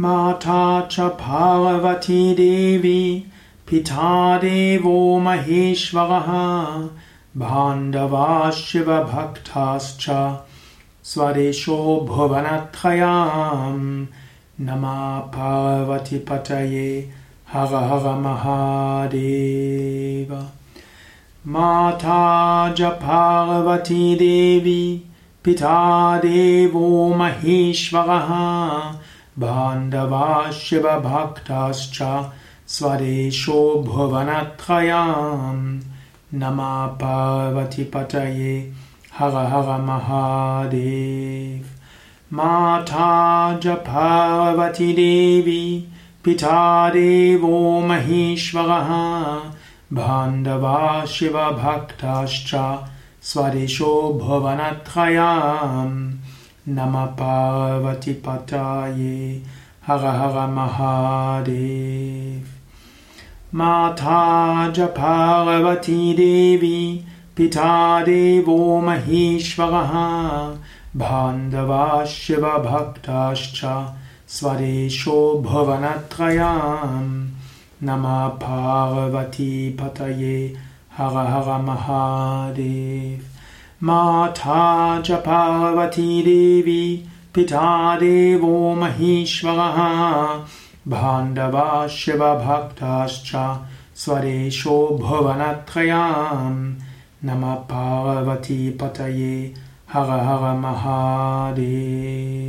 माता च पार्वती देवी पिता देवो महेश्वरः भाण्डवा शिवभक्ताश्च स्वदेशो भुवनत्रयाम्। नमा पार्वतीपतये हर हर महादेव। माता च पार्वती देवी पिता देवो महेश्वरः भाण्डवा शिवभक्ताश्च स्वदेशो भुवनत्रयाम्। नमा पार्वतीपतये हर हर महादेव। माता च पार्वती देवी पिता देवो महेश्वरः। भाण्डवा शिवभक्ताश्च स्वदेशो भुवनत्रयाम् नमः पार्वतीपतये हर हर महादेव माता च पार्वती देवी पिता देवो महेश्वरः भाण्डवा शिवभक्ताश्च स्वदेशो भुवनत्रयाम् नमः पार्वतीपतये हर हर महादेव माता च पार्वती देवी पिता देवो महेश्वरः। भाण्डवा शिवभक्ताश्च स्वदेशो भुवनत्रयाम्। नमः पार्वतीपतये हर हर महादेव